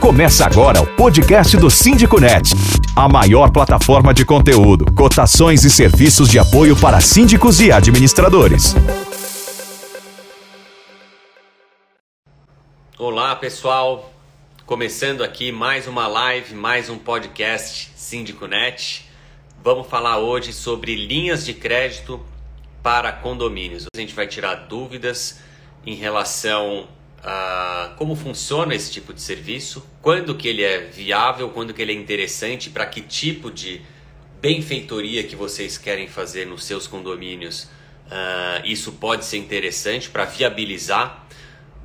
Começa agora o podcast do Síndico Net, a maior plataforma de conteúdo, cotações e serviços de apoio para síndicos e administradores. Olá, pessoal. Começando aqui mais uma live, mais um podcast Síndico Net. Vamos falar hoje sobre linhas de crédito para condomínios. A gente vai tirar dúvidas em relação a como funciona esse tipo de serviço, quando que ele é viável, quando que ele é interessante, para que tipo de benfeitoria que vocês querem fazer nos seus condomínios. Uh, isso pode ser interessante para viabilizar.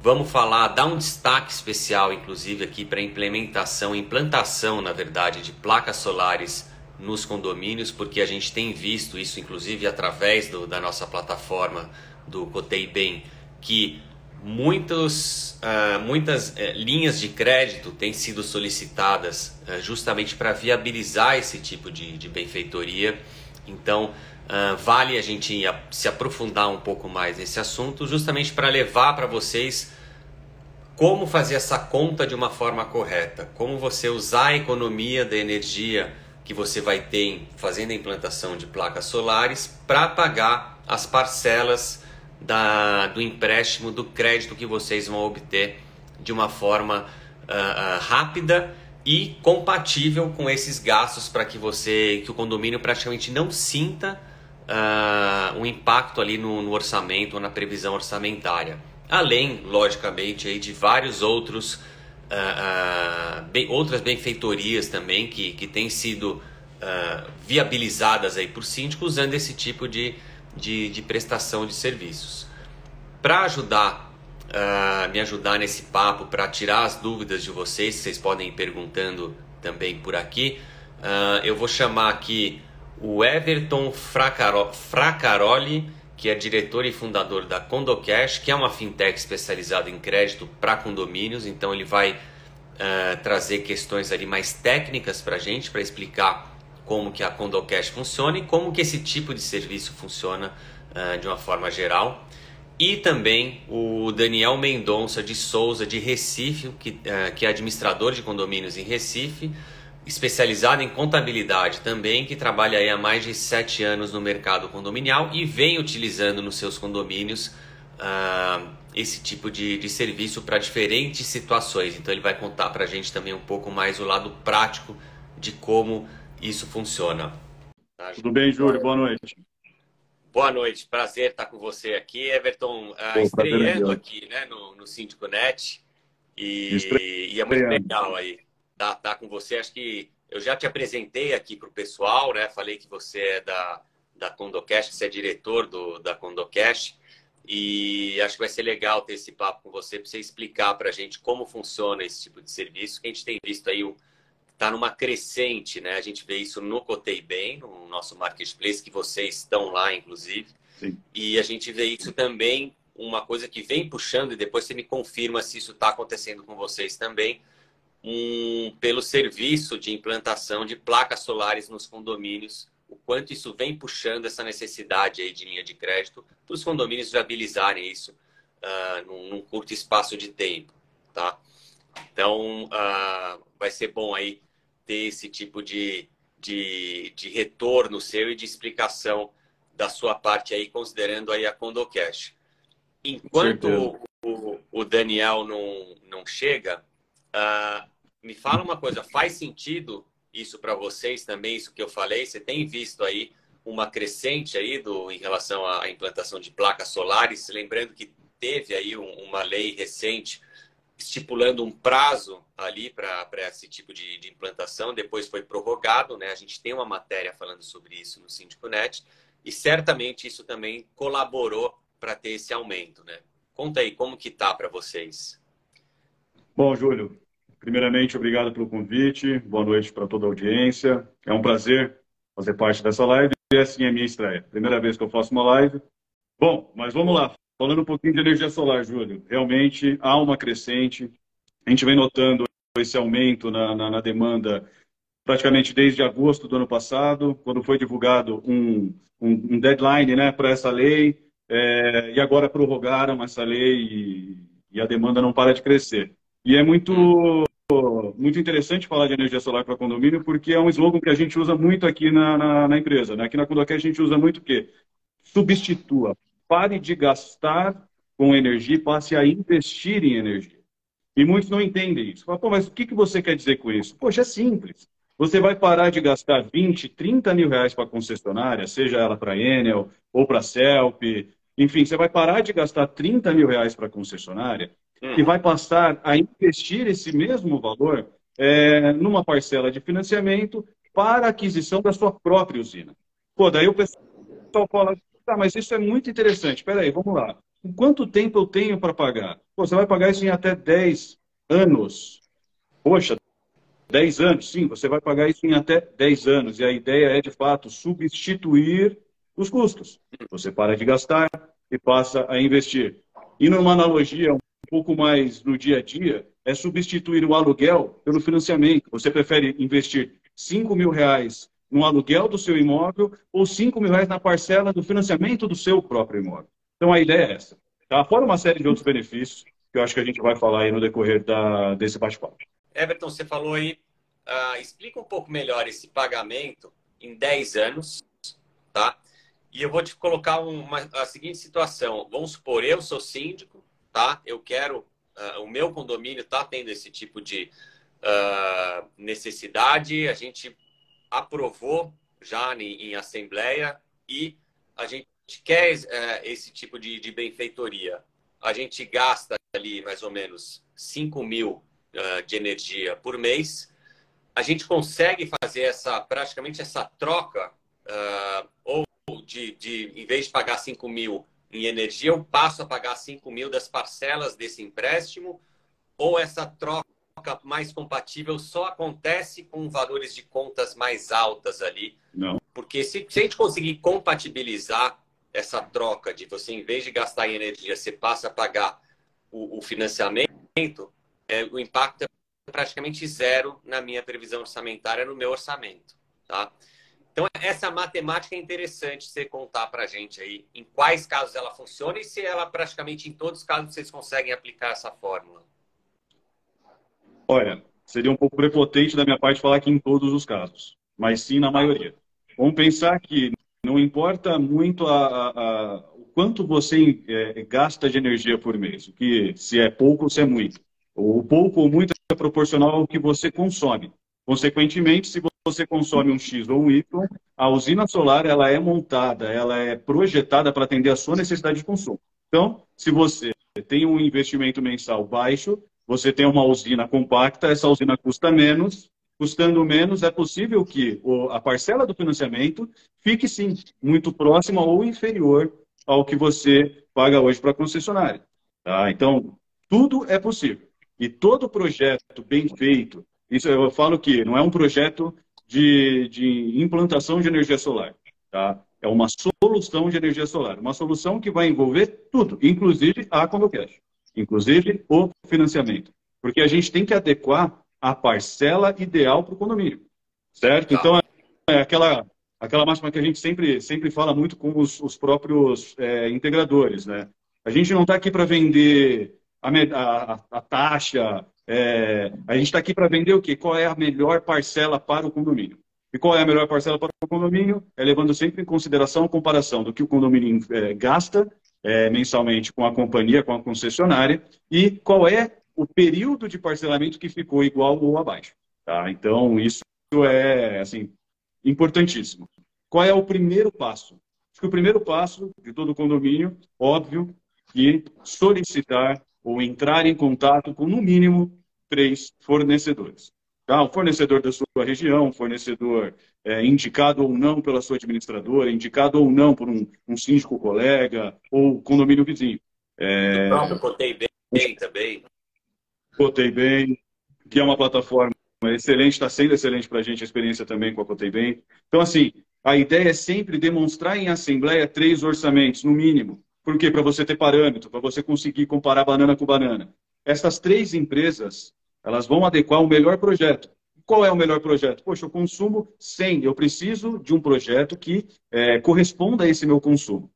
Vamos falar, dar um destaque especial, inclusive, aqui para implementação, implantação, na verdade, de placas solares nos condomínios, porque a gente tem visto isso, inclusive, através do, da nossa plataforma do Cotei Bem, que muitos, uh, muitas uh, linhas de crédito têm sido solicitadas uh, justamente para viabilizar esse tipo de, de benfeitoria. Então, vale a gente se aprofundar um pouco mais nesse assunto, justamente para levar para vocês como fazer essa conta de uma forma correta, como você usar a economia da energia que você vai ter fazendo a implantação de placas solares para pagar as parcelas da, do empréstimo, do crédito que vocês vão obter de uma forma uh, rápida e compatível com esses gastos para que você, que o condomínio praticamente não sinta uh, um impacto ali no, no, orçamento ou na previsão orçamentária. Além, logicamente, aí de vários outros bem, outras benfeitorias também que, que têm sido viabilizadas aí por síndicos usando esse tipo de, de, de prestação de serviços. Para ajudar, uh, me ajudar nesse papo, para tirar as dúvidas de vocês, vocês podem ir perguntando também por aqui, uh, eu vou chamar aqui o Everton Fracaro Fracaroli, que é diretor e fundador da Condocash, que é uma fintech especializada em crédito para condomínios, então ele vai uh, trazer questões ali mais técnicas para a gente, para explicar como que a Condocash funciona e como que esse tipo de serviço funciona uh, de uma forma geral. E também o Daniel Mendonça de Souza, de Recife, que, uh, que é administrador de condomínios em Recife, especializado em contabilidade também, que trabalha aí há mais de sete anos no mercado condominial e vem utilizando nos seus condomínios uh, esse tipo de, de serviço para diferentes situações. Então ele vai contar para a gente também um pouco mais o lado prático de como isso funciona. Tudo bem, Júlio? Boa noite. Boa noite, prazer estar com você aqui, Everton, uh, estreando aqui né, no, no Síndico Net e, e, é muito legal aí estar, tá, com você. Acho que eu já te apresentei aqui para o pessoal, né? Falei que você é da, da Condocast, você é diretor do, da Condocast e acho que vai ser legal ter esse papo com você para você explicar para a gente como funciona esse tipo de serviço, que a gente tem visto aí o está numa crescente, né? A gente vê isso no Cotei Bem, no nosso marketplace, que vocês estão lá, inclusive. Sim. E a gente vê isso também, uma coisa que vem puxando, e depois você me confirma se isso está acontecendo com vocês também, um, pelo serviço de implantação de placas solares nos condomínios, o quanto isso vem puxando essa necessidade aí de linha de crédito para os condomínios viabilizarem isso uh, num, num, curto espaço de tempo, tá? Então, uh, vai ser bom aí ter esse tipo de, de, de retorno seu e de explicação da sua parte aí, considerando aí a Condocash. Enquanto o, o, Daniel não, não chega, uh, me fala uma coisa, faz sentido isso para vocês também, isso que eu falei? Você tem visto aí uma crescente aí do, em relação à implantação de placas solares? Lembrando que teve aí um, uma lei recente estipulando um prazo ali para esse tipo de, de, implantação, depois foi prorrogado, né? A gente tem uma matéria falando sobre isso no Síndico Net e certamente isso também colaborou para ter esse aumento, né? Conta aí como que tá para vocês. Bom, Júlio, primeiramente obrigado pelo convite, boa noite para toda a audiência. É um prazer fazer parte dessa live e assim é minha estreia. Primeira vez que eu faço uma live. Bom, mas vamos lá. Falando um pouquinho de energia solar, Júlio, realmente há uma crescente. A gente vem notando esse aumento na, na, na demanda praticamente desde agosto do ano passado, quando foi divulgado um, um, um deadline né, para essa lei, é, e agora prorrogaram essa lei e, e, a demanda não para de crescer. E é muito muito interessante falar de energia solar para condomínio, porque é um slogan que a gente usa muito aqui na, na, na empresa. Né? Aqui na Condocast a gente usa muito o quê? Substitua. Pare de gastar com energia e passe a investir em energia. E muitos não entendem isso. Fala, Pô, mas o que, que você quer dizer com isso? Poxa, é simples. Você vai parar de gastar 20, 30 mil reais para a concessionária, seja ela para Enel ou para Celp, enfim, você vai parar de gastar 30 mil reais para a concessionária e vai passar a investir esse mesmo valor é, numa parcela de financiamento para a aquisição da sua própria usina. Pô, daí o pessoal fala, tá, mas isso é muito interessante. Espera aí, vamos lá. Em quanto tempo eu tenho para pagar? Pô, você vai pagar isso em até 10 anos. Poxa, 10 anos, sim, você vai pagar isso em até 10 anos. E a ideia é, de fato, substituir os custos. Você para de gastar e passa a investir. E numa analogia um pouco mais no dia a dia, é substituir o aluguel pelo financiamento. Você prefere investir 5 mil reais no aluguel do seu imóvel ou 5 mil reais na parcela do financiamento do seu próprio imóvel. Então a ideia é essa. Tá? Fora uma série de outros benefícios que eu acho que a gente vai falar aí no decorrer da, desse bate-papo. Everton, você falou aí, uh, explica um pouco melhor esse pagamento em 10 anos, tá? E eu vou te colocar uma, a seguinte situação. Vamos supor, eu sou síndico, tá? Eu quero, uh, o meu condomínio está tendo esse tipo de uh, necessidade. A gente aprovou já em, em, assembleia e a gente quer uh, esse tipo de, de benfeitoria. A gente gasta ali mais ou menos 5 mil uh, de energia por mês. A gente consegue fazer essa praticamente essa troca ou de, de, em vez de pagar 5 mil em energia, eu passo a pagar 5 mil das parcelas desse empréstimo, ou essa troca mais compatível só acontece com valores de contas mais altas ali? Não. Porque se, se a gente conseguir compatibilizar essa troca de você, em vez de gastar em energia, você passa a pagar o, o financiamento, é, o impacto é praticamente zero na minha previsão orçamentária, no meu orçamento. Tá? Então, essa matemática é interessante você contar para a gente aí em quais casos ela funciona e se ela praticamente em todos os casos vocês conseguem aplicar essa fórmula. Olha, seria um pouco prepotente da minha parte falar que em todos os casos, mas sim na maioria. Vamos pensar que não importa muito a, a, a, o quanto você é, gasta de energia por mês, que se é pouco ou se é muito. O pouco ou muito é proporcional ao que você consome. Consequentemente, se você consome um X ou um Y, a usina solar ela é montada, ela é projetada para atender a sua necessidade de consumo. Então, se você tem um investimento mensal baixo, você tem uma usina compacta, essa usina custa menos, custando menos, é possível que a parcela do financiamento fique, sim, muito próxima ou inferior ao que você paga hoje para a concessionária. Tá? Então, tudo é possível. E todo projeto bem feito, isso eu falo que não é um projeto de, de implantação de energia solar. Tá? É uma solução de energia solar. Uma solução que vai envolver tudo, inclusive a Condocast, inclusive o financiamento. Porque a gente tem que adequar a parcela ideal para o condomínio. Certo? Tá. Então, é aquela, aquela máxima que a gente sempre, sempre fala muito com os, os próprios é, integradores. Né? A gente não está aqui para vender a, a, a taxa, é, a gente está aqui para vender o quê? Qual é a melhor parcela para o condomínio? E qual é a melhor parcela para o condomínio? É levando sempre em consideração a comparação do que o condomínio é, gasta é, mensalmente com a companhia, com a concessionária, e qual é o período de parcelamento que ficou igual ou abaixo. Tá? Então, isso é assim, importantíssimo. Qual é o primeiro passo? Acho que o primeiro passo de todo condomínio, óbvio, que solicitar ou entrar em contato com, no mínimo, três fornecedores. Tá? O fornecedor da sua região, fornecedor é, indicado ou não pela sua administradora, indicado ou não por um, um síndico colega ou condomínio vizinho. É... O próprio Cotei Bem também. Cotei Bem, que é uma plataforma excelente, está sendo excelente para a gente a experiência também com a Cotei Bem. Então, assim, a ideia é sempre demonstrar em assembleia três orçamentos, no mínimo. Por quê? Para você ter parâmetro, para você conseguir comparar banana com banana. Essas três empresas, elas vão adequar o melhor projeto. Qual é o melhor projeto? Poxa, eu consumo 100, eu preciso de um projeto que é, corresponda a esse meu consumo.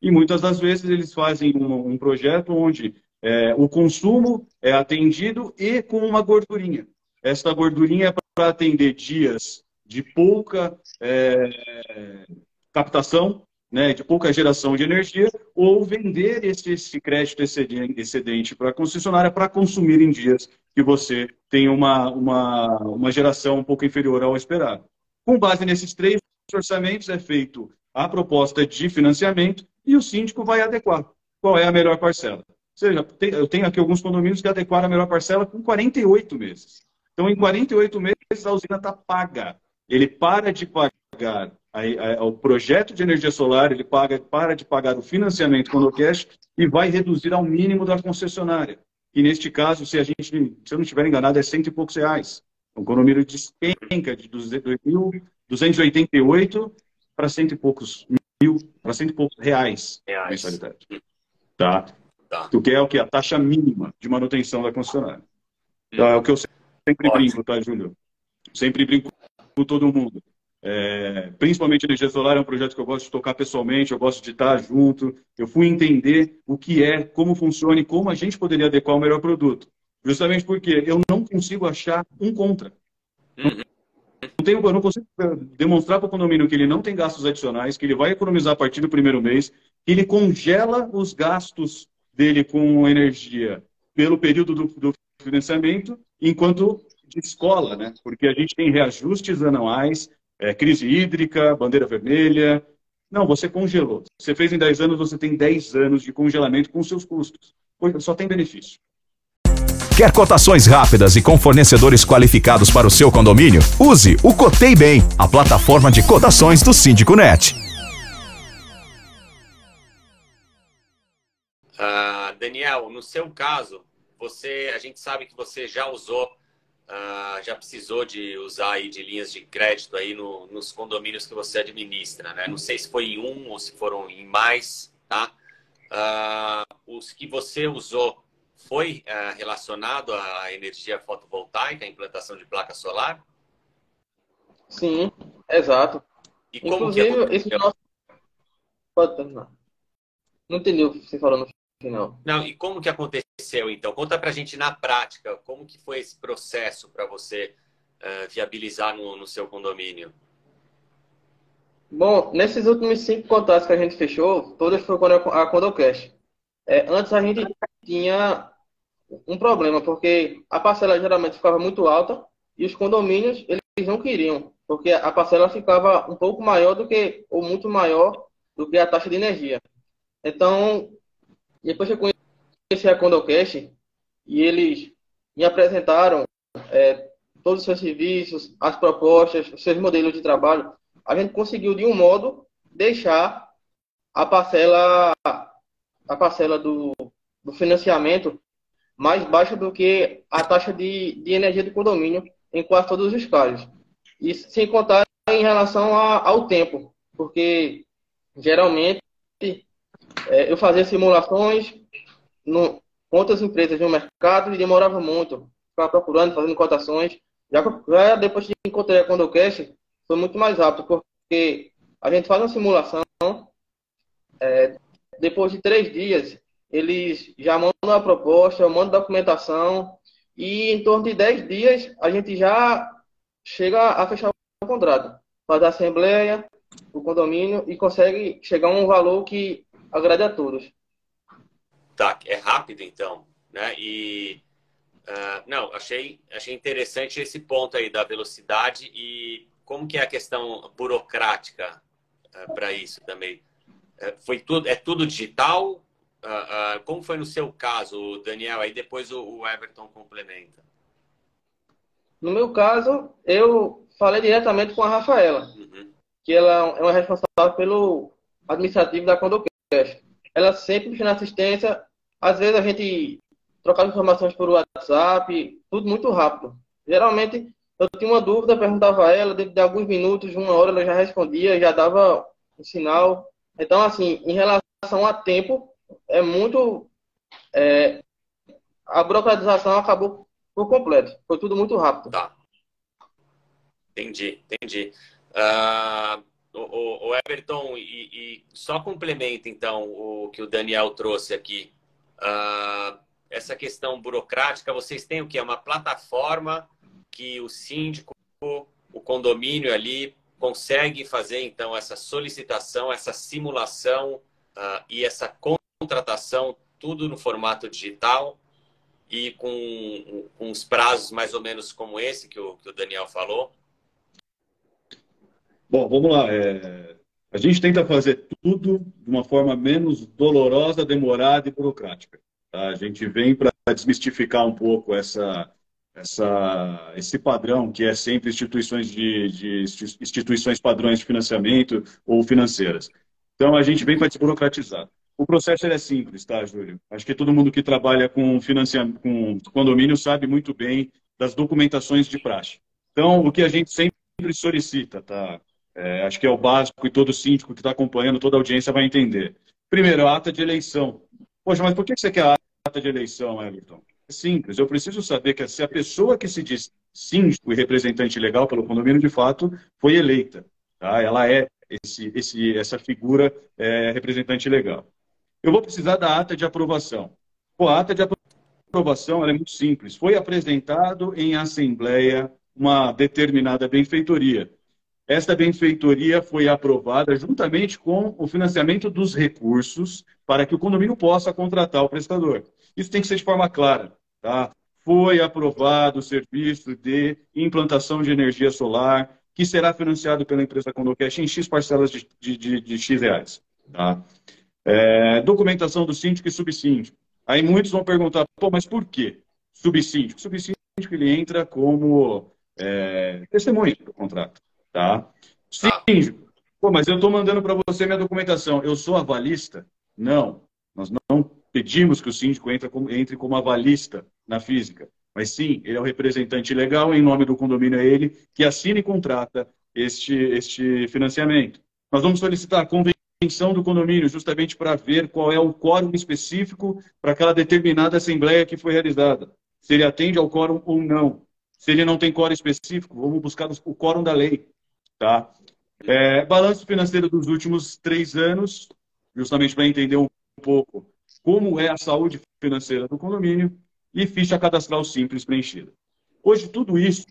E muitas das vezes eles fazem um, um projeto onde é, o consumo é atendido e com uma gordurinha. esta gordurinha é para atender dias de pouca é, captação, né, de pouca geração de energia, ou vender esse, esse crédito excedente para a concessionária para consumir em dias que você tem uma, uma, uma geração um pouco inferior ao esperado. Com base nesses três orçamentos, é feito a proposta de financiamento e o síndico vai adequar qual é a melhor parcela. Ou seja, eu tenho aqui alguns condomínios que adequaram a melhor parcela com 48 meses. Então, em 48 meses, a usina está paga. Ele para de pagar a, a, o projeto de energia solar, ele paga, para de pagar o financiamento com o cash e vai reduzir ao mínimo da concessionária. E neste caso, se a gente, se eu não estiver enganado, é cento e poucos reais. Um condomínio despenca de 288 para cento e poucos mil, para cento e poucos reais, reais. mensalidade. Tá? tá? O que é o que? A taxa mínima de manutenção da concessionária. Tá? É o que eu sempre Ótimo. brinco, tá, Júlio? Sempre brinco com todo mundo. É, principalmente energia solar é um projeto que eu gosto de tocar pessoalmente, eu gosto de estar junto. Eu fui entender o que é, como funciona e como a gente poderia adequar o melhor produto. Justamente porque eu não consigo achar um contra. Uhum. Não tenho, eu não consigo demonstrar para o condomínio que ele não tem gastos adicionais, que ele vai economizar a partir do primeiro mês, que ele congela os gastos dele com energia pelo período do, do financiamento, enquanto de escola, né? Porque a gente tem reajustes anuais, é, crise hídrica, bandeira vermelha. Não, você congelou. Você fez em 10 anos, você tem 10 anos de congelamento com seus custos. Só tem benefício. Quer cotações rápidas e com fornecedores qualificados para o seu condomínio? Use o Cotei Bem, a plataforma de cotações do Síndico Net. Uh, Daniel, no seu caso, você, a gente sabe que você já usou, uh, já precisou de usar aí de linhas de crédito aí no, nos condomínios que você administra, né? Não sei se foi em um ou se foram em mais, tá? Uh, os que você usou foi uh, relacionado à energia fotovoltaica, à implantação de placa solar? Sim, exato. E Inclusive, como que esse nosso... Pode terminar. Não entendi o que você falou no final. Não, e como que aconteceu, então? Conta pra gente na prática, como que foi esse processo para você uh, viabilizar no, no seu condomínio? Bom, nesses últimos cinco contratos que a gente fechou, todas foram a Condocast. É, antes a gente tinha um problema, porque a parcela geralmente ficava muito alta e os condomínios eles não queriam, porque a parcela ficava um pouco maior do que, ou muito maior do que a taxa de energia. Então, depois que eu conheci a Condocast e eles me apresentaram é, todos os seus serviços, as propostas, os seus modelos de trabalho, a gente conseguiu de um modo deixar a parcela a parcela do, do financiamento mais baixa do que a taxa de, de energia do condomínio em quase todos os casos. E sem contar em relação a, ao tempo, porque geralmente eu fazia simulações no, com outras empresas no mercado e demorava muito. Ficava procurando, fazendo cotações. Já, já depois que encontrei a Condocast, foi muito mais rápido, porque a gente faz uma simulação, é, depois de três dias, eles já mandam a proposta, mandam documentação, e em torno de 10 dias a gente já chega a fechar o contrato. Faz a assembleia, o condomínio, e consegue chegar a um valor que agrade a todos. Tá, é rápido então, né? E uh, não, achei, achei interessante esse ponto aí da velocidade e como que é a questão burocrática uh, para isso também. Uh, foi tudo, é tudo digital? como foi no seu caso, Daniel? Aí depois o, o Everton complementa. No meu caso, eu falei diretamente com a Rafaela, uhum. que ela é uma responsável pelo administrativo da Condocast. Ela sempre na assistência, às vezes a gente trocava informações por WhatsApp, tudo muito rápido. Geralmente, eu tinha uma dúvida, perguntava a ela, dentro de alguns minutos, uma hora, ela já respondia, já dava um sinal. Então, assim, em relação a tempo, é muito. É, a burocratização acabou por completo. Foi tudo muito rápido. Tá. Entendi, entendi. Uh, o, o, Everton, e, e, só complementa então o que o Daniel trouxe aqui. Uh, essa questão burocrática, vocês têm o que? Uma plataforma que o síndico, o condomínio ali, consegue fazer então essa solicitação, essa simulação uh, e essa contratação, tudo no formato digital e com, com os prazos mais ou menos como esse que o, que o Daniel falou? Bom, vamos lá. É... A gente tenta fazer tudo de uma forma menos dolorosa, demorada e burocrática. Tá? A gente vem para desmistificar um pouco essa, essa, esse padrão que é sempre instituições de, de instituições padrões de financiamento ou financeiras. Então a gente vem para desburocratizar. O processo é simples, tá, Júlio? Acho que todo mundo que trabalha com financiamento, com condomínio sabe muito bem das documentações de praxe. Então, o que a gente sempre solicita, tá? É, acho que é o básico e todo síndico que está acompanhando, toda a audiência vai entender. Primeiro, a ata de eleição. Poxa, mas por que você quer a ata de eleição, Everton? É simples. Eu preciso saber que se a pessoa que se diz síndico e representante legal pelo condomínio, de fato, foi eleita. Tá? Ela é esse, esse, essa figura é, representante legal. Eu vou precisar da ata de aprovação. Pô, a ata de aprovação é muito simples. Foi apresentado em assembleia uma determinada benfeitoria. Esta benfeitoria foi aprovada juntamente com o financiamento dos recursos para que o condomínio possa contratar o prestador. Isso tem que ser de forma clara. Tá? Foi aprovado o serviço de implantação de energia solar, que será financiado pela empresa Condocash em X parcelas de, de, de, de X reais. Tá? É, documentação do síndico e subsíndico. Aí muitos vão perguntar, pô, mas por quê? Subsíndico. Subsíndico ele entra como é, testemunha do contrato. Tá? Síndico, pô, mas eu estou mandando para você minha documentação. Eu sou avalista? Não. Nós não pedimos que o síndico entre como, entre como avalista na física. Mas sim, ele é o representante legal, em nome do condomínio é ele que assina e contrata este, este financiamento. Nós vamos solicitar a convenção do condomínio, justamente para ver qual é o quórum específico para aquela determinada assembleia que foi realizada. Se ele atende ao quórum ou não. Se ele não tem quórum específico, vamos buscar o quórum da lei. Tá? É, balanço financeiro dos últimos três anos, justamente para entender um pouco como é a saúde financeira do condomínio e ficha cadastral simples preenchida. Hoje, tudo isso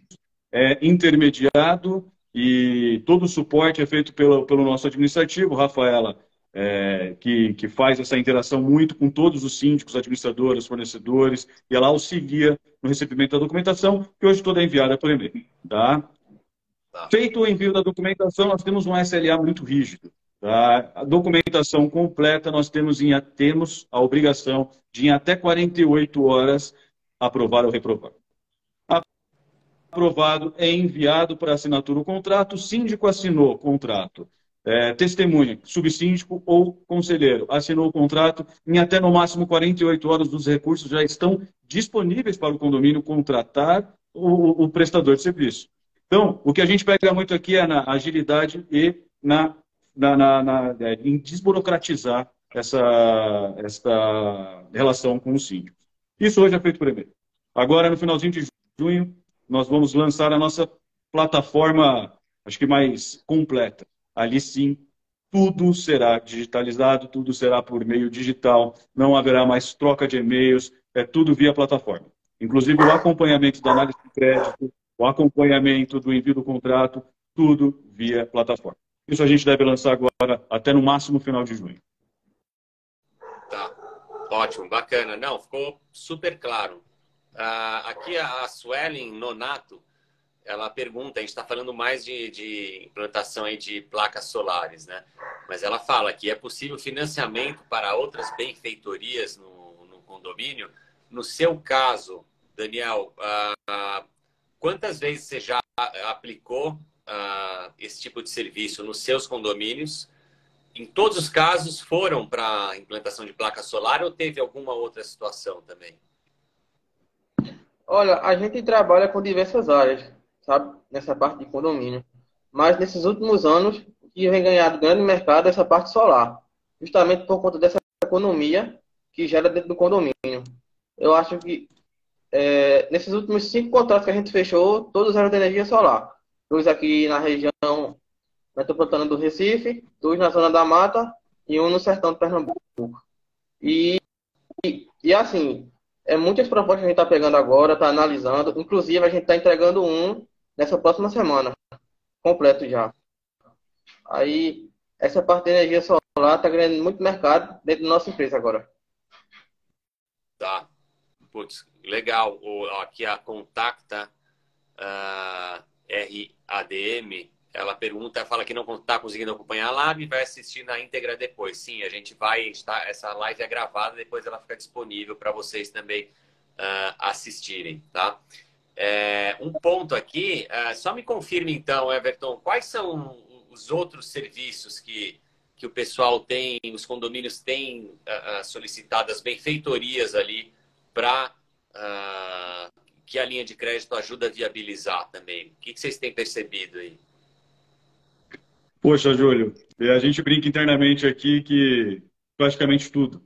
é intermediado e todo o suporte é feito pelo, pelo nosso administrativo, Rafaela, é, que, que faz essa interação muito com todos os síndicos, administradores, fornecedores, e ela auxilia no recebimento da documentação, que hoje toda é enviada por e-mail. Tá? Tá. Feito o envio da documentação, nós temos um SLA muito rígido. Tá? A documentação completa, nós temos, em, temos a obrigação de, em até 48 horas, aprovar ou reprovar. Aprovado, é enviado para assinatura o contrato, síndico assinou o contrato. É, testemunha, subsíndico ou conselheiro, assinou o contrato, em até no máximo 48 horas os recursos já estão disponíveis para o condomínio contratar o, o prestador de serviço. Então, o que a gente pega muito aqui é na agilidade e na, na, na, na é, em desburocratizar essa, essa relação com o síndico. Isso hoje é feito por e-mail. Agora, no finalzinho de junho, nós vamos lançar a nossa plataforma, acho que mais completa. Ali sim, tudo será digitalizado, tudo será por meio digital, não haverá mais troca de e-mails, é tudo via plataforma. Inclusive o acompanhamento da análise de crédito, o acompanhamento do envio do contrato, tudo via plataforma. Isso a gente deve lançar agora até no máximo final de junho. Tá, ótimo, bacana. Não, ficou super claro. Uh, aqui a Suelen Nonato, ela pergunta, a gente está falando mais de, de, implantação aí de placas solares, né? Mas ela fala que é possível financiamento para outras benfeitorias no, no condomínio. No seu caso, Daniel, uh, Quantas vezes você já aplicou uh, esse tipo de serviço nos seus condomínios? Em todos os casos foram para implantação de placa solar ou teve alguma outra situação também? Olha, a gente trabalha com diversas áreas, sabe, nessa parte de condomínio. Mas nesses últimos anos, que vem ganhando grande mercado é essa parte solar, justamente por conta dessa economia que gera dentro do condomínio. Eu acho que é, nesses últimos cinco contratos que a gente fechou, todos eram de energia solar. Dois aqui na região metropolitana do Recife, dois na zona da mata e um no sertão de Pernambuco. E, e, e assim, é, muitas propostas a gente está pegando agora, está analisando. Inclusive, a gente está entregando um nessa próxima semana, completo já. Aí, essa parte de energia solar está ganhando muito mercado dentro da nossa empresa agora. Tá. Putz, legal. Aqui a Contacta uh, RADM, ela pergunta, fala que não está conseguindo acompanhar a live vai assistir na íntegra depois. Sim, a gente vai estar. Essa live é gravada, depois ela fica disponível para vocês também uh, assistirem, tá? É, um ponto aqui, uh, só me confirme então, Everton, quais são os outros serviços que, que o pessoal tem, os condomínios têm uh, solicitado, as benfeitorias ali para uh, que a linha de crédito ajuda a viabilizar também. O que, que vocês têm percebido aí? Poxa, Júlio, a gente brinca internamente aqui que praticamente tudo.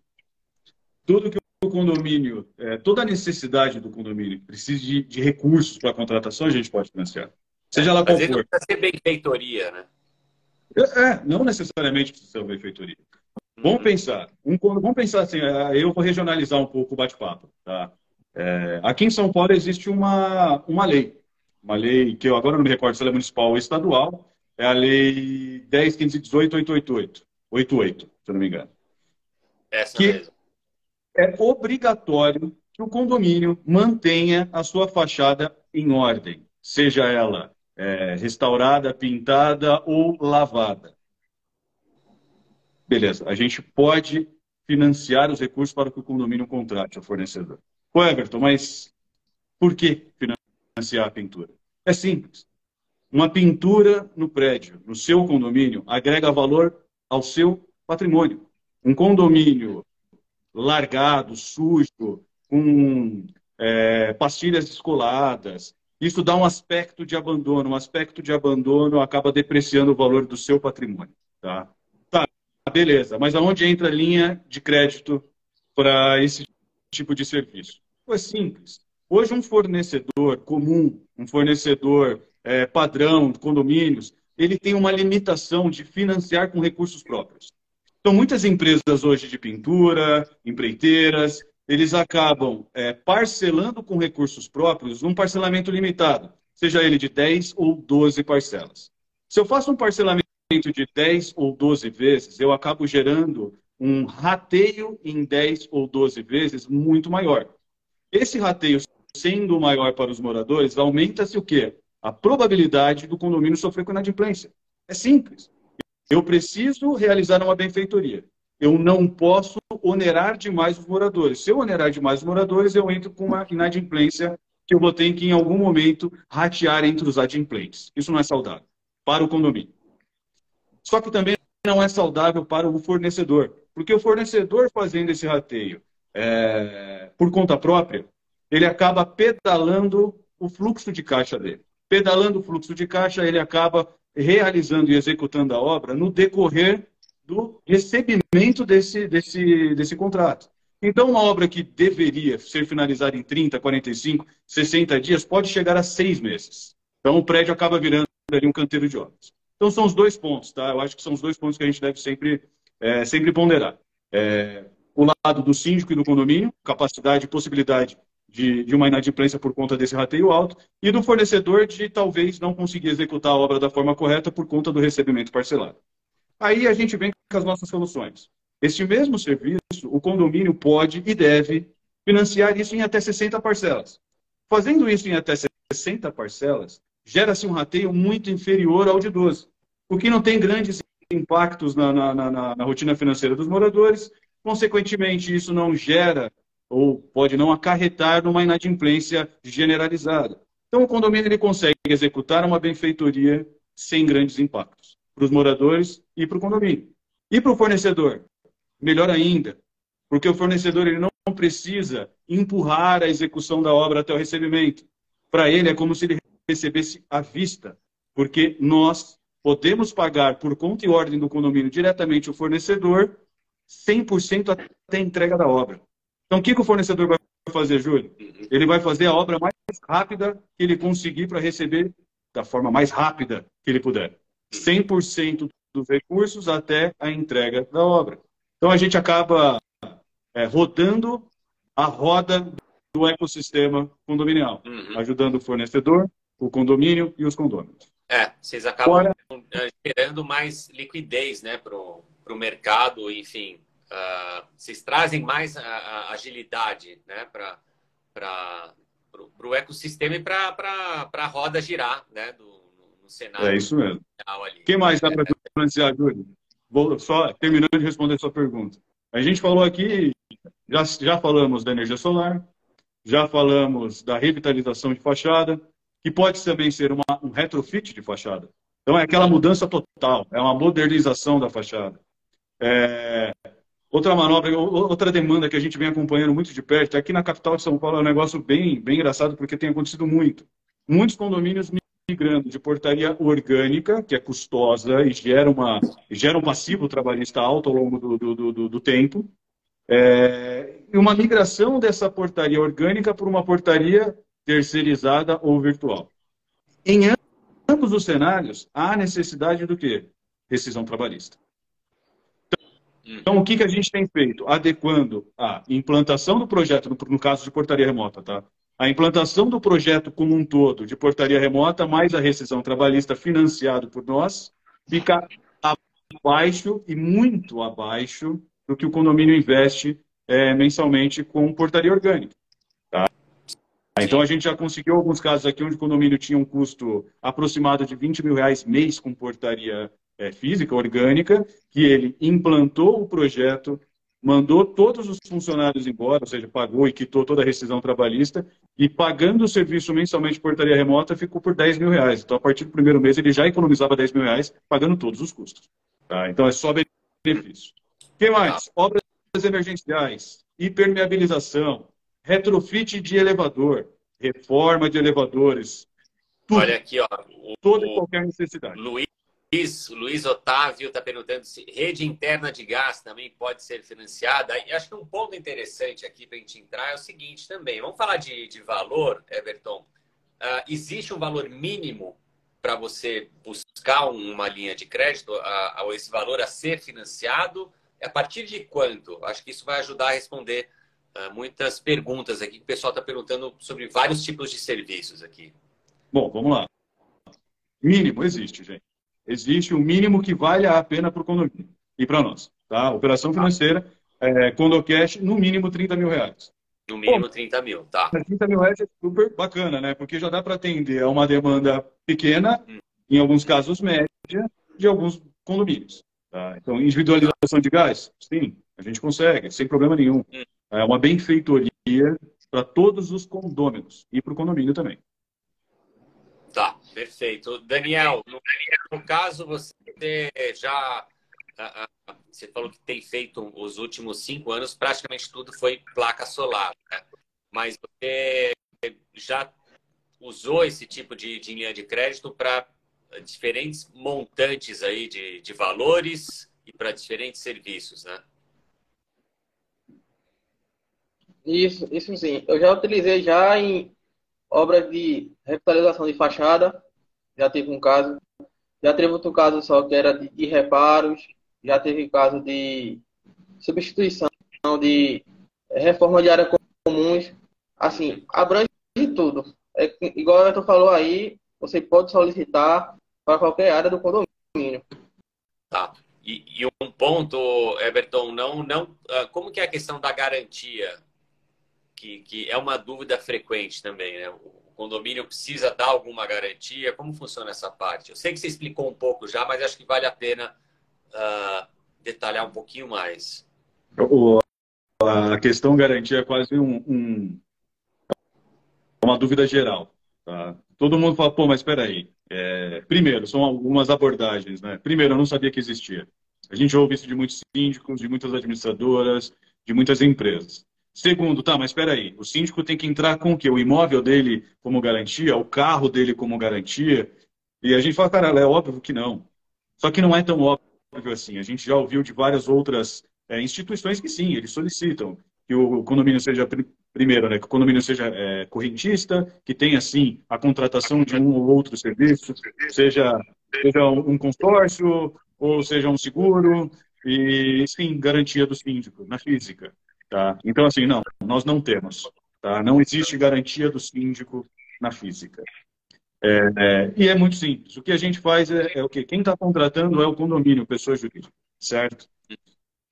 Tudo que o condomínio, é, toda a necessidade do condomínio precisa de, de recursos para contratação, a gente pode financiar. Seja lá qual for. Não precisa ser benfeitoria, né? É, é, não necessariamente precisa ser benfeitoria. Vamos pensar. Um, vamos pensar assim, é, eu vou regionalizar um pouco o bate-papo. Tá? É, aqui em São Paulo existe uma, uma lei. Uma lei que eu agora não me recordo se ela é municipal ou estadual. É a lei 10, 15, 18, 888. 88, se eu não me engano. Essa que mesmo. É obrigatório que o condomínio mantenha a sua fachada em ordem. Seja ela é, restaurada, pintada ou lavada. Beleza, a gente pode financiar os recursos para que o condomínio contrate o fornecedor. Ô Everton, mas por que financiar a pintura? É simples. Uma pintura no prédio, no seu condomínio, agrega valor ao seu patrimônio. Um condomínio largado, sujo, com é, pastilhas descoladas, isso dá um aspecto de abandono. Um aspecto de abandono acaba depreciando o valor do seu patrimônio. Tá, beleza. Mas aonde entra a linha de crédito para esse tipo de serviço? É simples. Hoje, um fornecedor comum, um fornecedor é, padrão de condomínios, ele tem uma limitação de financiar com recursos próprios. Então, muitas empresas hoje de pintura, empreiteiras, eles acabam é, parcelando com recursos próprios um parcelamento limitado, seja ele de 10 ou 12 parcelas. Se eu faço um parcelamento de 10 ou 12 vezes, eu acabo gerando um rateio em 10 ou 12 vezes muito maior. Esse rateio sendo maior para os moradores, aumenta-se o quê? A probabilidade do condomínio sofrer com inadimplência. É simples. Eu preciso realizar uma benfeitoria eu não posso onerar demais os moradores. Se eu onerar demais os moradores, eu entro com uma inadimplência que eu vou ter que, em algum momento, ratear entre os adimplentes. Isso não é saudável para o condomínio. Só que também não é saudável para o fornecedor, porque o fornecedor fazendo esse rateio é, por conta própria, ele acaba pedalando o fluxo de caixa dele. Pedalando o fluxo de caixa, ele acaba realizando e executando a obra no decorrer do recebimento desse, desse, desse contrato. Então, uma obra que deveria ser finalizada em 30, 45, 60 dias pode chegar a seis meses. Então, o prédio acaba virando ali um canteiro de obras. Então, são os dois pontos, tá? Eu acho que são os dois pontos que a gente deve sempre, é, sempre ponderar. É, o lado do síndico e do condomínio, capacidade e possibilidade de, de, uma inadimplência por conta desse rateio alto, e do fornecedor de talvez não conseguir executar a obra da forma correta por conta do recebimento parcelado. Aí a gente vem com as nossas soluções. Este mesmo serviço, o condomínio pode e deve financiar isso em até 60 parcelas. Fazendo isso em até 60 parcelas, gera-se um rateio muito inferior ao de 12, o que não tem grandes impactos na, na, na, na rotina financeira dos moradores. Consequentemente, isso não gera ou pode não acarretar numa inadimplência generalizada. Então, o condomínio ele consegue executar uma benfeitoria sem grandes impactos para os moradores e para o condomínio. E para o fornecedor? Melhor ainda, porque o fornecedor ele não precisa empurrar a execução da obra até o recebimento. Para ele é como se ele recebesse à vista, porque nós podemos pagar por conta e ordem do condomínio diretamente o fornecedor 100% até a entrega da obra. Então, o que, que o fornecedor vai fazer, Júlio? Ele vai fazer a obra mais rápida que ele conseguir para receber da forma mais rápida que ele puder. 100% dos recursos até a entrega da obra. Então a gente acaba é, rodando a roda do ecossistema condominial, uhum. ajudando o fornecedor, o condomínio e os condôminos. É, vocês acabam Fora... Eh, gerando mais liquidez né, para o mercado, enfim. Uh, vocês trazem mais a, a agilidade né, para o ecossistema e para a roda girar né, do, no, cenário. É isso mesmo. Quem mais dá para financiar, Júlio? Vou só terminando de responder a sua pergunta. A gente falou aqui, já, já falamos da energia solar, já falamos da revitalização de fachada, que pode também ser uma, um retrofit de fachada. Então, é aquela mudança total, é uma modernização da fachada. É... Outra manobra, outra demanda que a gente vem acompanhando muito de perto, aqui na capital de São Paulo é um negócio bem, bem engraçado, porque tem acontecido muito. Muitos condomínios migrando de portaria orgânica, que é custosa e gera, uma, gera um passivo trabalhista alto ao longo do, do, do, do tempo, é, e uma migração dessa portaria orgânica para uma portaria terceirizada ou virtual. Em ambos os cenários, há necessidade do quê? Rescisão trabalhista. Então, o que, que a gente tem feito? Adequando a implantação do projeto, no, no caso de portaria remota, tá? A implantação do projeto como um todo de portaria remota, mais a rescisão trabalhista financiado por nós, fica abaixo e muito abaixo do que o condomínio investe é, mensalmente com portaria orgânica. Então a gente já conseguiu alguns casos aqui onde o condomínio tinha um custo aproximado de 20 mil reais mês com portaria é, física, orgânica, que ele implantou o projeto, mandou todos os funcionários embora, ou seja, pagou e quitou toda a rescisão trabalhista, e pagando o serviço mensalmente de portaria remota ficou por 10 mil reais. Então, a partir do primeiro mês, ele já economizava 10 mil reais, pagando todos os custos. Tá? Então, é só benefício. O que mais? Obras emergenciais, hipermeabilização, retrofit de elevador, reforma de elevadores. Tudo. Olha aqui, ó. O, toda e qualquer necessidade. Luiz, Luiz Otávio está perguntando se rede interna de gás também pode ser financiada. E acho que um ponto interessante aqui para a gente entrar é o seguinte também. Vamos falar de, de valor, Everton. Uh, existe um valor mínimo para você buscar uma linha de crédito, a, a, esse valor a ser financiado? A partir de quanto? Acho que isso vai ajudar a responder muitas perguntas aqui, que o pessoal está perguntando sobre vários tipos de serviços aqui. Bom, vamos lá. Mínimo existe, gente. Existe o um mínimo que vale a pena para o condomínio e para nós. Tá? Operação tá. financeira, é, Condocash, no mínimo 30 mil reais. No mínimo Bom, 30 mil, tá. 30 mil reais é super bacana, né? Porque já dá para atender a uma demanda pequena, hum. em alguns casos média, de alguns condomínios. Tá? Então, individualização de gás, sim, a gente consegue, sem problema nenhum. Hum. É uma benfeitoria para todos os condôminos e para o condomínio também. Tá, perfeito. Daniel, no, no caso, você já. Você falou que tem feito os últimos cinco anos, praticamente tudo foi placa solar, né? Mas você já usou esse tipo de, de linha de crédito para diferentes montantes aí de, de valores e para diferentes serviços, né? Isso, isso sim. Eu já utilizei já em obras de revitalização de fachada, já teve um caso. Já teve outro caso só que era de, de reparos, já teve caso de substituição de reforma de áreas comuns. Assim, abrange tudo. É, igual o falou aí, você pode solicitar para qualquer área do condomínio. Tá. E, e, um ponto, Everton, não, não, ah, como que é a questão da garantia? Que, que é uma dúvida frequente também, né? O condomínio precisa dar alguma garantia? Como funciona essa parte? Eu sei que você explicou um pouco já, mas acho que vale a pena uh, detalhar um pouquinho mais. O, a questão garantia é quase um, um uma dúvida geral. Tá? Todo mundo fala, pô, mas espera aí. É, primeiro, são algumas abordagens. Né? Primeiro, eu não sabia que existia. A gente ouve isso de muitos síndicos, de muitas administradoras, de muitas empresas. Segundo, tá, mas espera aí, o síndico tem que entrar com o quê? O imóvel dele como garantia, o carro dele como garantia. E a gente fala, cara, é óbvio que não. Só que não é tão óbvio assim. A gente já ouviu de várias outras é, instituições que sim, eles solicitam que o condomínio seja primeiro, né, que o condomínio seja é, correntista, que tenha sim a contratação de um ou outro serviço, seja, seja um consórcio ou seja um seguro e sim garantia do síndico na física. Tá? Então, assim, não, nós não temos. Tá? Não existe garantia do síndico na física. É, é, e é muito simples. O que a gente faz é, é o que? Quem está contratando é o condomínio, pessoa jurídica, certo?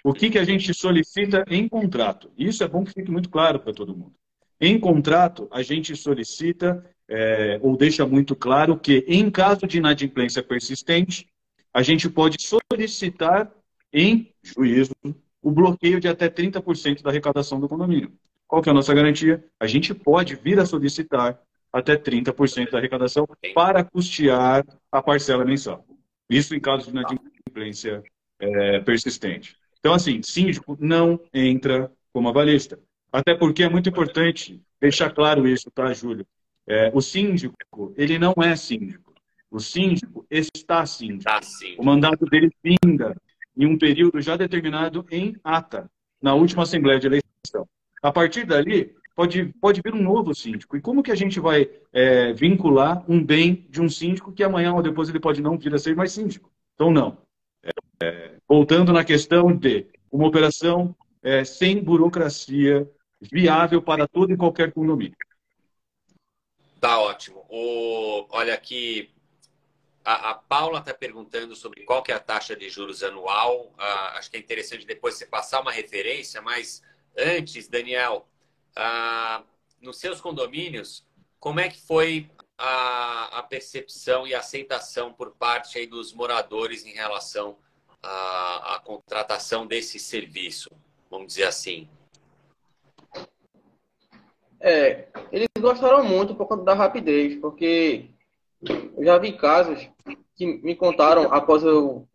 O que, que a gente solicita em contrato? Isso é bom que fique muito claro para todo mundo. Em contrato, a gente solicita é, ou deixa muito claro que, em caso de inadimplência persistente, a gente pode solicitar em juízo o bloqueio de até 30% da arrecadação do condomínio. Qual que é a nossa garantia? A gente pode vir a solicitar até 30% da arrecadação para custear a parcela mensal. Isso em caso de inadimplência é, persistente. Então, assim, síndico não entra como avalista. Até porque é muito importante deixar claro isso, tá, Júlio? É, o síndico, ele não é síndico. O síndico está síndico. Tá, o mandato dele finda em um período já determinado em ata, na última Assembleia de Eleição. A partir dali, pode, pode vir um novo síndico. E como que a gente vai é, vincular um bem de um síndico que amanhã ou depois ele pode não vir a ser mais síndico? Então, não. É, voltando na questão de uma operação é, sem burocracia, viável para todo e qualquer condomínio. Tá ótimo. O, olha aqui, a, a Paula está perguntando sobre qual que é a taxa de juros anual. Ah, acho que é interessante depois você passar uma referência, mas antes, Daniel, ah, nos seus condomínios, como é que foi a, a, percepção e aceitação por parte aí dos moradores em relação à, à contratação desse serviço, vamos dizer assim? É, eles gostaram muito por conta da rapidez, porque eu já vi casos que me contaram após eu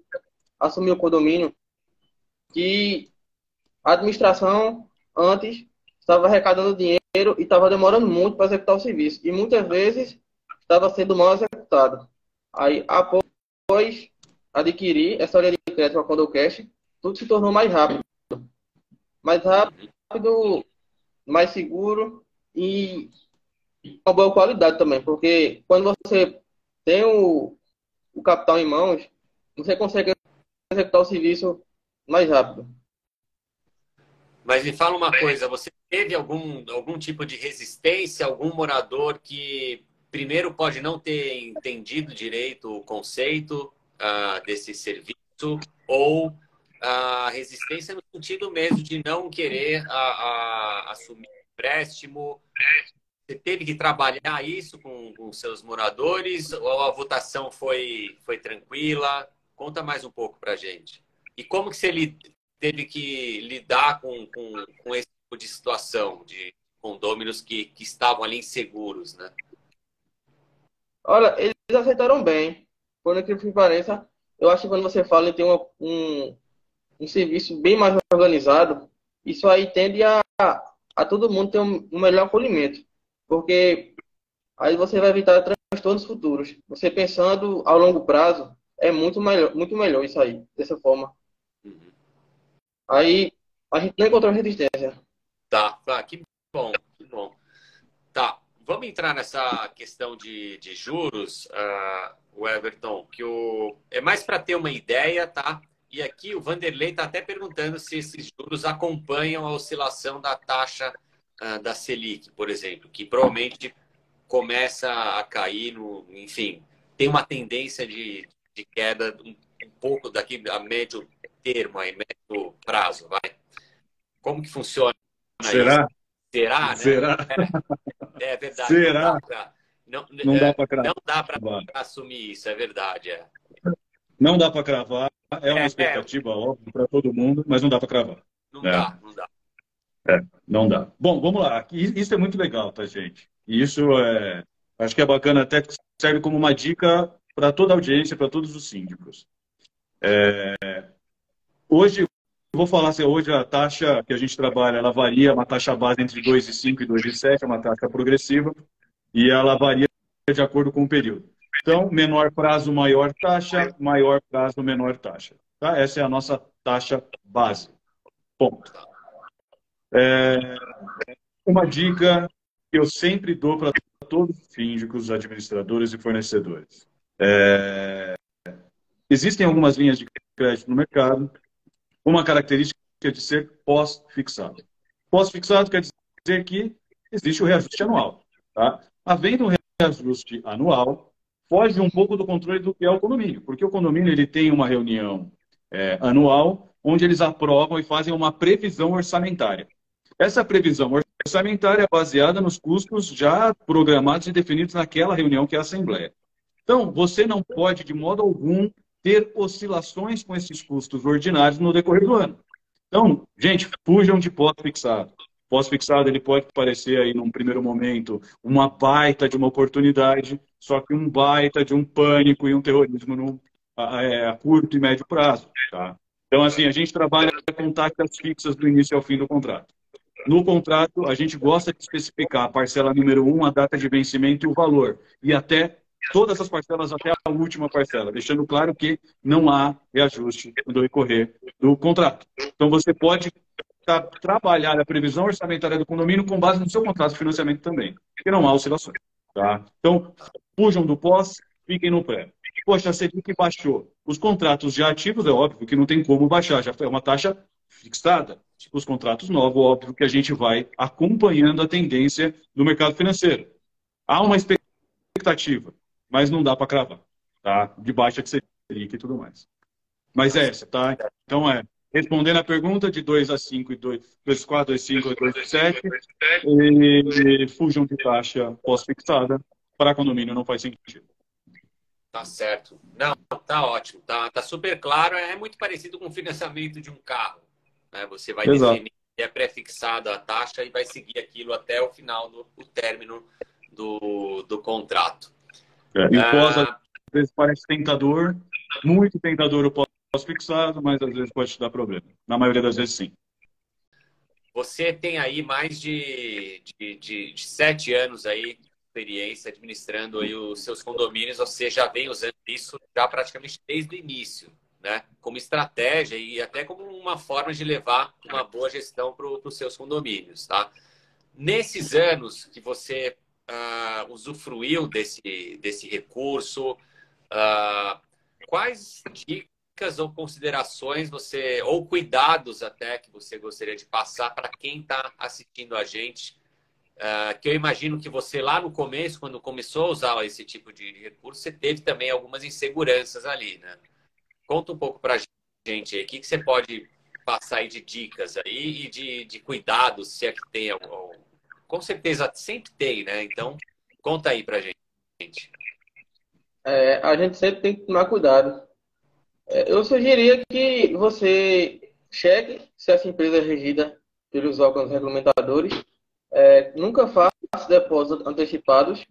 assumir o condomínio que a administração antes estava arrecadando dinheiro e estava demorando muito para executar o serviço. E muitas vezes estava sendo mal executado. Aí, após adquirir essa linha de crédito com a Condocast, tudo se tornou mais rápido. Mais rápido, mais seguro e uma boa qualidade também, porque quando você tem o, o capital em mãos, você consegue executar o serviço mais rápido. Mas me fala uma coisa, você teve algum, algum tipo de resistência, algum morador que primeiro pode não ter entendido direito o conceito uh, desse serviço ou a resistência no sentido mesmo de não querer a, a, assumir empréstimo você teve que trabalhar isso com, com seus moradores ou a votação foi, foi tranquila? Conta mais um pouco para gente. E como que você teve que lidar com, com, com esse tipo de situação de condôminos que, que estavam ali inseguros, né? Olha, eles aceitaram bem. Por incrível que pareça, eu acho que quando você fala em ter uma, um, um serviço bem mais organizado, isso aí tende a, a todo mundo ter um, um melhor acolhimento porque aí você vai evitar transtornos futuros. Você pensando a longo prazo, é muito melhor, muito melhor isso aí, dessa forma. Uhum. Aí a gente não encontrou resistência. Tá, tá, que bom, que bom. Tá, vamos entrar nessa questão de, de juros, uh, o Everton, que o, é mais para ter uma ideia, tá? E aqui o Vanderlei está até perguntando se esses juros acompanham a oscilação da taxa uh, da Selic, por exemplo, que provavelmente começa a cair, no, enfim, tem uma tendência de, de queda um, um pouco daqui a médio termo, aí, médio prazo, vai. Como que funciona Será? isso? Será, né? Será? É, é verdade. Será? Não, não dá para Não dá para assumir isso, é verdade. É. Não dá para cravar, é uma é, expectativa é. óbvia para todo mundo, mas não dá para cravar. Não é. dá, não dá. É, não dá. Bom, vamos lá. Isso é muito legal, tá, gente? Isso é. Acho que é bacana, até que serve como uma dica para toda a audiência, para todos os síndicos. É, hoje, vou falar assim, hoje a taxa que a gente trabalha, ela varia, uma taxa base entre 2,5 e 2,7, é uma taxa progressiva, e ela varia de acordo com o período. Então, menor prazo, maior taxa, maior prazo, menor taxa. Tá? Essa é a nossa taxa base. Ponto. É, uma dica que eu sempre dou para todos os síndicos, administradores e fornecedores. É, existem algumas linhas de crédito no mercado. Uma característica é de ser pós-fixado. Pós-fixado quer dizer que existe o reajuste anual. Tá? Havendo um reajuste anual, foge um pouco do controle do que é o condomínio, porque o condomínio ele tem uma reunião é, anual onde eles aprovam e fazem uma previsão orçamentária. Essa previsão orçamentária é baseada nos custos já programados e definidos naquela reunião que é a Assembleia. Então, você não pode, de modo algum, ter oscilações com esses custos ordinários no decorrer do ano. Então, gente, fujam de pós-fixado. Pós-fixado ele pode parecer aí num primeiro momento uma baita de uma oportunidade, só que um baita de um pânico e um terrorismo no, a, é, a curto e médio prazo. Tá? Então, assim, a gente trabalha com taxas fixas do início ao fim do contrato. No contrato, a gente gosta de especificar a parcela número um, a data de vencimento e o valor. E até todas as parcelas até a última parcela, deixando claro que não há reajuste no decorrer do contrato. Então, você pode trabalhar a previsão orçamentária do condomínio com base no seu contrato de financiamento também, porque não há oscilações. Tá? Então, fujam do pós, fiquem no pré. Poxa, você que baixou. Os contratos já ativos, é óbvio que não tem como baixar, já é uma taxa fixada. Os contratos novos, óbvio que a gente vai acompanhando a tendência do mercado financeiro. Há uma expectativa, mas não dá para cravar, tá? De baixa que seria e tudo mais. Mas é essa, tá? Então é, respondendo a pergunta de 2 a 5 e 2, 2 4, 2, 5 e 2, 7, e fujam de taxa pós-fixada para condomínio não faz sentido. Tá certo. Não, tá ótimo. Tá, tá super claro. É muito parecido com o financiamento de um carro. Né? Você vai Exato. definir é pré-fixada a taxa e vai seguir aquilo até o final do o término do, do contrato. É, e o pós, ah, às vezes, parece tentador, muito tentador o pós-fixado, mas às vezes pode te dar problema. Na maioria das vezes, sim. Você tem aí mais de, de, de, de sete anos aí experiência administrando aí os seus condomínios, você já vem usando isso já praticamente desde o início, né? Como estratégia e até como uma forma de levar uma boa gestão para os seus condomínios, tá? Nesses anos que você uh, usufruiu desse, desse recurso, uh, quais dicas ou considerações você, ou cuidados até que você gostaria de passar para quem está assistindo a gente Uh, que eu imagino que você lá no começo, quando começou a usar esse tipo de recurso, você teve também algumas inseguranças ali, né? Conta um pouco para a gente o que, que você pode passar aí de dicas aí e de, de cuidados, se é que tem algum... Com certeza sempre tem, né? Então, conta aí para a gente. É, a gente sempre tem que tomar cuidado. É, eu sugeriria que você cheque se essa empresa é regida pelos órgãos regulamentadores é, nunca faça depósitos antecipados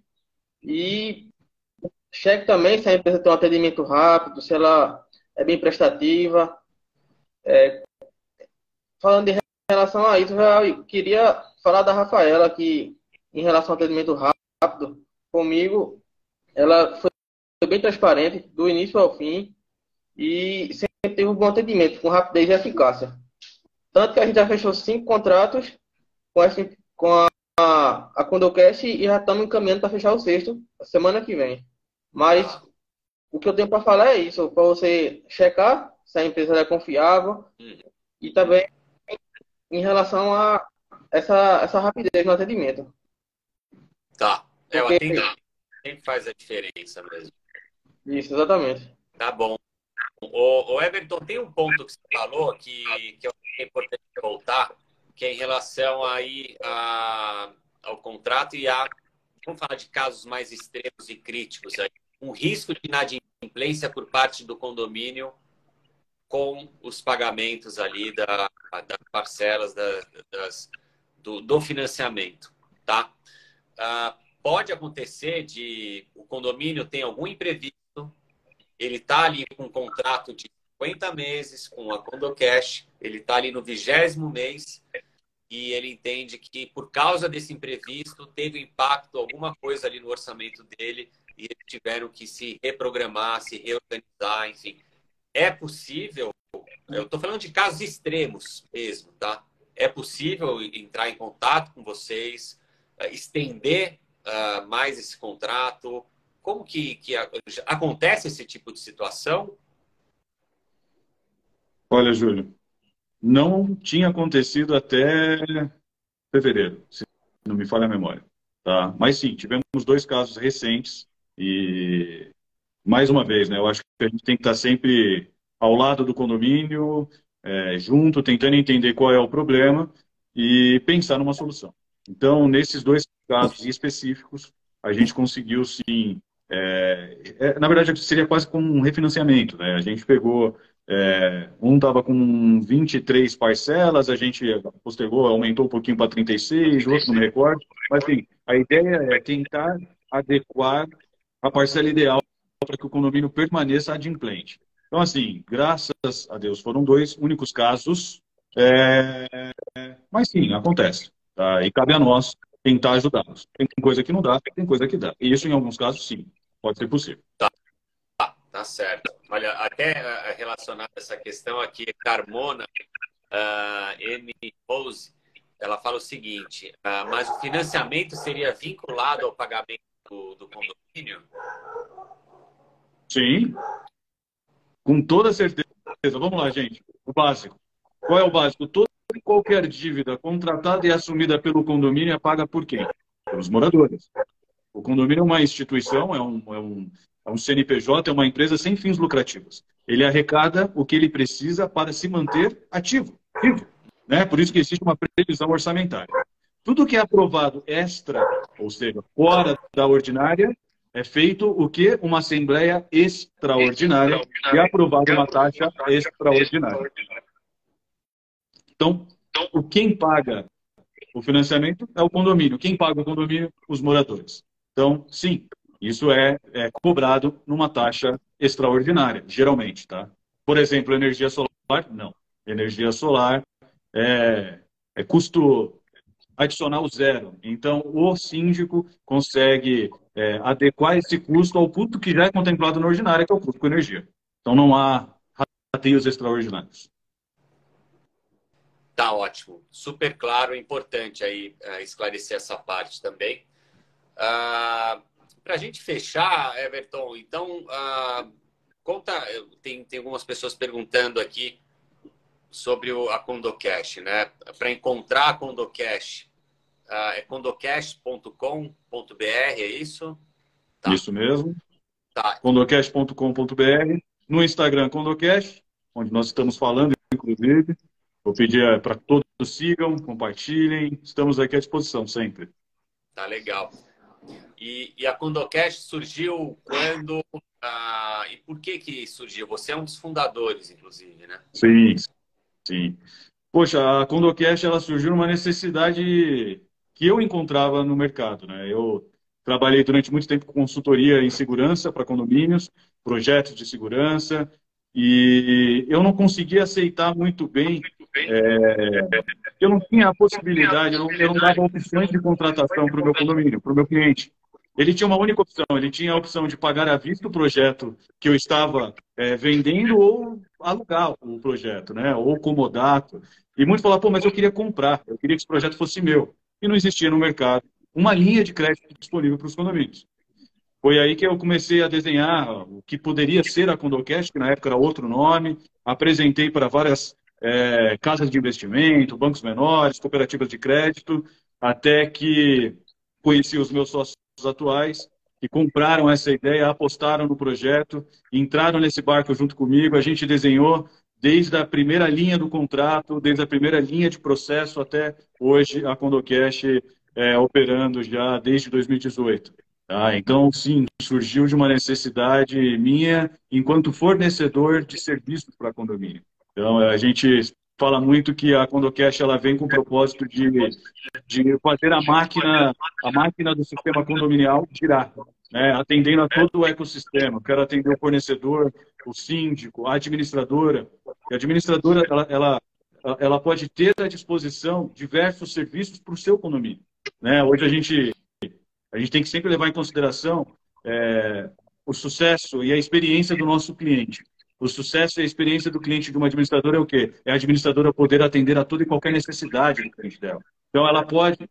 e cheque também se a empresa tem um atendimento rápido, se ela é bem prestativa. É, falando em relação a isso, eu queria falar da Rafaela, que em relação ao atendimento rápido, comigo, ela foi bem transparente, do início ao fim, e sempre teve um bom atendimento, com rapidez e eficácia. Tanto que a gente já fechou cinco contratos com essa com a, a, a Condocast e já estamos encaminhando para fechar o sexto semana que vem. Mas o que eu tenho para falar é isso, para você checar se a empresa é confiável uhum. e também em relação a essa, essa rapidez no atendimento. Tá, é, o atendimento sempre faz a diferença mesmo. Isso, exatamente. Tá bom. O, o Everton, tem um ponto que você falou que, que é importante voltar, que é em relação aí a, ao contrato e a vamos falar de casos mais extremos e críticos aí, um risco de inadimplência por parte do condomínio com os pagamentos ali da, das parcelas da, das, do, do, financiamento, tá? Ah, pode acontecer de o condomínio tem algum imprevisto, ele está ali com um contrato de 50 meses com a Condocash, ele está ali no vigésimo mês e ele entende que por causa desse imprevisto teve impacto alguma coisa ali no orçamento dele e eles tiveram que se reprogramar, se reorganizar, enfim. É possível, eu estou falando de casos extremos mesmo, tá? É possível entrar em contato com vocês, eh, estender uh, mais esse contrato? Como que, que acontece esse tipo de situação? Olha, Júlio, não tinha acontecido até fevereiro. não me falha a memória. Tá? Mas sim, tivemos dois casos recentes e, mais uma vez, né, eu acho que a gente tem que estar sempre ao lado do condomínio, é, junto, tentando entender qual é o problema e pensar numa solução. Então, nesses dois casos específicos, a gente conseguiu sim. É, é, na verdade, seria quase como um refinanciamento. Né? A gente pegou. É, um estava com 23 parcelas, a gente postergou, aumentou um pouquinho para 36, o outro não me recordo. Mas, enfim, a ideia é tentar adequar a parcela ideal para que o condomínio permaneça adimplente. Então, assim, graças a Deus, foram dois únicos casos, é, mas sim, acontece. Tá? E cabe a nós tentar ajudá-los. Tem coisa que não dá, tem coisa que dá. E isso, em alguns casos, sim, pode ser possível. Tá, tá, tá certo. Olha, até uh, relacionado a essa questão aqui, Carmona uh, M. Rose, ela fala o seguinte, uh, mas o financiamento seria vinculado ao pagamento do, do condomínio? Sim, com toda certeza. Vamos lá, gente. O básico. Qual é o básico? Toda e qualquer dívida contratada e assumida pelo condomínio é paga por quem? Pelos moradores. O condomínio é uma instituição, é um, é um, é um CNPJ, é uma empresa sem fins lucrativos. Ele arrecada o que ele precisa para se manter ativo. ativo né? Por isso que existe uma previsão orçamentária. Tudo que é aprovado extra, ou seja, fora da ordinária, é feito o que? Uma assembleia extraordinária e aprovada uma taxa extraordinária. Então, o quem paga o financiamento é o condomínio. Quem paga o condomínio? Os moradores. Então, sim, isso é, é cobrado numa taxa extraordinária, geralmente, tá? Por exemplo, energia solar, não. Energia solar é, é custo adicional zero. Então, o síndico consegue é, adequar esse custo ao custo que já é contemplado na ordinária, que é o custo com energia. Então, não há rateios extraordinários. Tá ótimo, super claro, importante aí uh, esclarecer essa parte também. Ah, Para a gente fechar, Everton, então uh, conta, tem, tem algumas pessoas perguntando aqui sobre o, a Condocash, né? Para encontrar a Condocash, é condocash.com.br, é isso? Tá. Isso mesmo. Tá. Condocash.com.br, no Instagram Condocash, onde nós estamos falando, inclusive. Vou pedir é, para todos sigam, compartilhem. Estamos aqui à disposição sempre. Tá legal. E, e a Condocast surgiu quando ah, e por que que surgiu? Você é um dos fundadores, inclusive, né? Sim, sim. Poxa, a Condocast ela surgiu numa necessidade que eu encontrava no mercado, né? Eu trabalhei durante muito tempo com consultoria em segurança para condomínios, projetos de segurança, e eu não conseguia aceitar muito bem é, eu não tinha a possibilidade, eu não, eu não dava opções de contratação para o meu condomínio, para o meu cliente. Ele tinha uma única opção, ele tinha a opção de pagar à vista o projeto que eu estava é, vendendo ou alugar o projeto, né? ou comodato. E muitos falavam, pô, mas eu queria comprar, eu queria que esse projeto fosse meu. E não existia no mercado uma linha de crédito disponível para os condomínios. Foi aí que eu comecei a desenhar o que poderia ser a Condocast, que na época era outro nome. Apresentei para várias é, casas de investimento, bancos menores, cooperativas de crédito, até que conheci os meus sócios atuais que compraram essa ideia, apostaram no projeto, entraram nesse barco junto comigo. A gente desenhou desde a primeira linha do contrato, desde a primeira linha de processo até hoje a Condocash é, operando já desde 2018. Tá? Então, sim, surgiu de uma necessidade minha enquanto fornecedor de serviços para condomínio. Então, a gente fala muito que a Condocash ela vem com o propósito de, de fazer a máquina, a máquina do sistema condominial girar, né? atendendo a todo o ecossistema. Quero atender o fornecedor, o síndico, a administradora. a administradora ela, ela, ela pode ter à disposição diversos serviços para o seu condomínio. Né? Hoje a gente, a gente tem que sempre levar em consideração é, o sucesso e a experiência do nosso cliente. O sucesso e a experiência do cliente de uma administradora é o quê? É a administradora poder atender a toda e qualquer necessidade do cliente dela. Então, ela pode,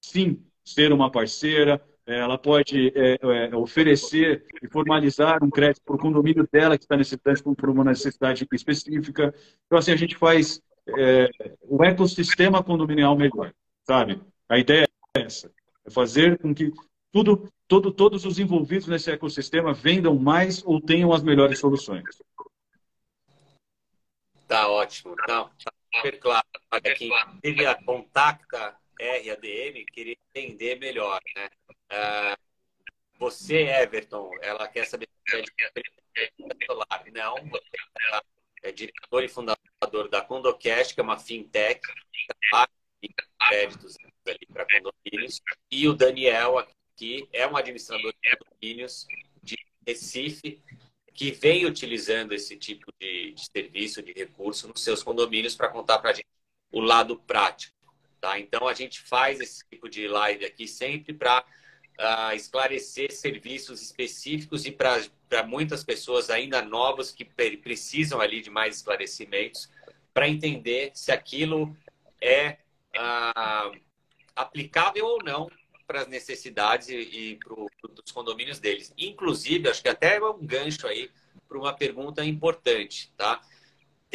sim, ser uma parceira, é, ela pode é, é, oferecer e formalizar um crédito para o condomínio dela que está necessitando por uma necessidade específica. Então, assim, a gente faz é, o ecossistema condominial melhor, sabe? A ideia essa: é fazer com que tudo, todo, todos os envolvidos nesse ecossistema vendam mais ou tenham as melhores soluções. Tá ótimo. Não, tá super claro. Quem teve a contacta RADM queria entender melhor, né? Uh, você, Everton, ela quer saber se é solar. Não, é diretor e fundador da Condocast, que é uma fintech, que créditos ali para condomínios, e o Daniel aqui é um administrador de condomínios de Recife, que vem utilizando esse tipo serviço, de recurso nos seus condomínios para contar para a gente o lado prático. Tá? Então, a gente faz esse tipo de live aqui sempre para uh, ah, esclarecer serviços específicos e para muitas pessoas ainda novas que precisam ali de mais esclarecimentos para entender se aquilo é uh, aplicável ou não para as necessidades e, e para os condomínios deles. Inclusive, acho que até é um gancho aí para uma pergunta importante, tá?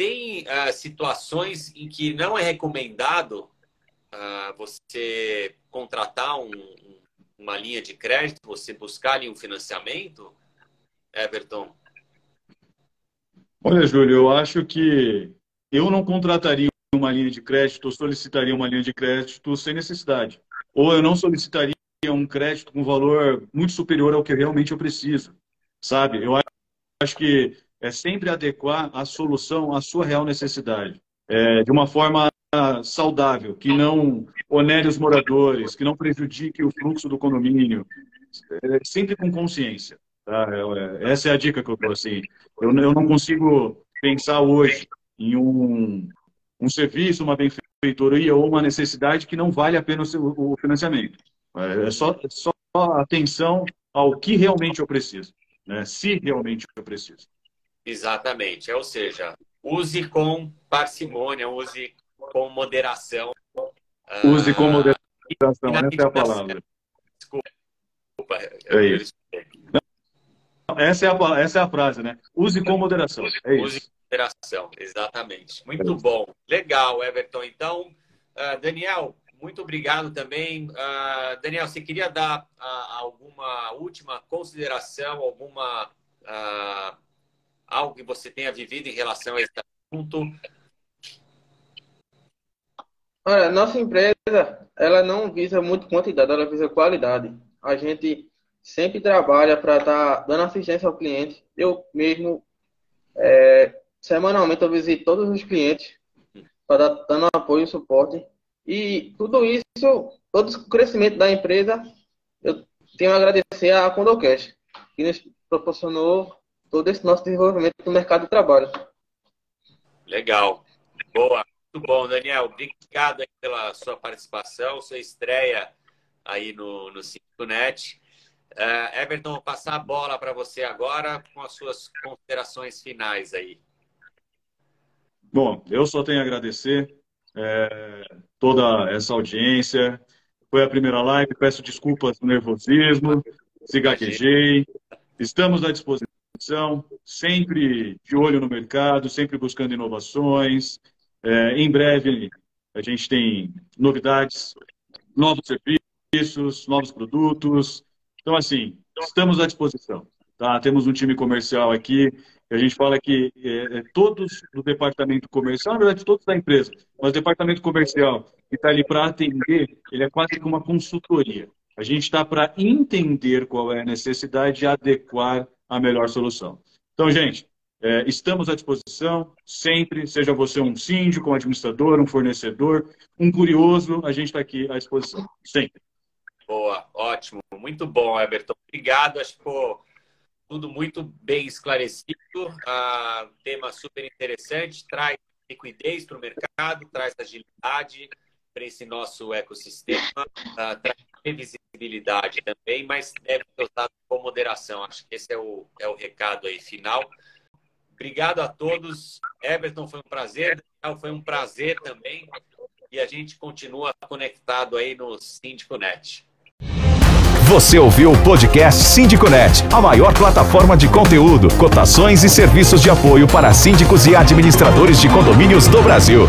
Tem uh, situações em que não é recomendado uh, você contratar um, uma linha de crédito, você buscar ali um financiamento, Everton? Olha, Júlio, eu acho que eu não contrataria uma linha de crédito ou solicitaria uma linha de crédito sem necessidade ou eu não solicitaria um crédito com valor muito superior ao que realmente eu preciso, sabe? Eu acho que é sempre adequar a solução à sua real necessidade, é, de uma forma saudável, que não onere os moradores, que não prejudique o fluxo do condomínio, é, sempre com consciência. Tá? É, é essa é a dica que eu dou. Assim. Eu, eu não consigo pensar hoje em um, um serviço, uma benfeitoria, feitoria ou uma necessidade que não vale a pena o financiamento. É só, é só atenção ao que realmente eu preciso, né? se realmente eu preciso. Exatamente, ou seja, use com parcimônia, use com moderação. Use com ah, moderação, essa é a palavra. Desculpa. É isso. Essa é, a, essa é a frase, né? Use com moderação. É isso. Use Operação, exatamente. Muito bom. Legal, Everton. Então, uh, Daniel, muito obrigado também. Uh, Daniel, você queria dar uh, alguma última consideração, alguma algo que você tenha vivido em relação a esse assunto? Olha, nossa empresa, ela não visa muito quantidade, ela visa qualidade. A gente sempre trabalha para estar tá dando assistência ao cliente. Eu mesmo é, Semanalmente eu visito todos os clientes para dar dando apoio e suporte. E tudo isso, todo o crescimento da empresa, eu tenho a agradecer à Condocast, que nos proporcionou todo esse nosso desenvolvimento no mercado de trabalho. Legal. Boa. Muito bom, Daniel. Obrigado pela sua participação, sua estreia aí no, no Cinconet. Uh, Everton, vou passar a bola para você agora com as suas considerações finais aí. Bom, eu só tenho a agradecer é, toda essa audiência. Foi a primeira live, peço desculpas do nervosismo, se gaguejei. Estamos à disposição, sempre de olho no mercado, sempre buscando inovações. É, em breve a gente tem novidades, novos serviços, novos produtos. Então, assim, estamos à disposição. Tá? Temos um time comercial aqui a gente fala que é, é, todos do departamento comercial, na verdade, todos da empresa, mas o departamento comercial que está ali para atender, ele é quase que uma consultoria. A gente está para entender qual é a necessidade e adequar a melhor solução. Então, gente, é, estamos à disposição sempre, seja você um síndico, um administrador, um fornecedor, um curioso, a gente está aqui à disposição, sempre. Boa, ótimo, muito bom, Everton. Obrigado, acho que tudo muito bem esclarecido, uh, tema super interessante, traz liquidez para o mercado, traz agilidade para esse nosso ecossistema, uh, traz previsibilidade também, mas deve ser usado com moderação. Acho que esse é o, é o recado aí final. Obrigado a todos. Everton, foi um prazer. Foi um prazer também. E a gente continua conectado aí no Síndico Net. Você ouviu o podcast SíndicoNet, a maior plataforma de conteúdo, cotações e serviços de apoio para síndicos e administradores de condomínios do Brasil.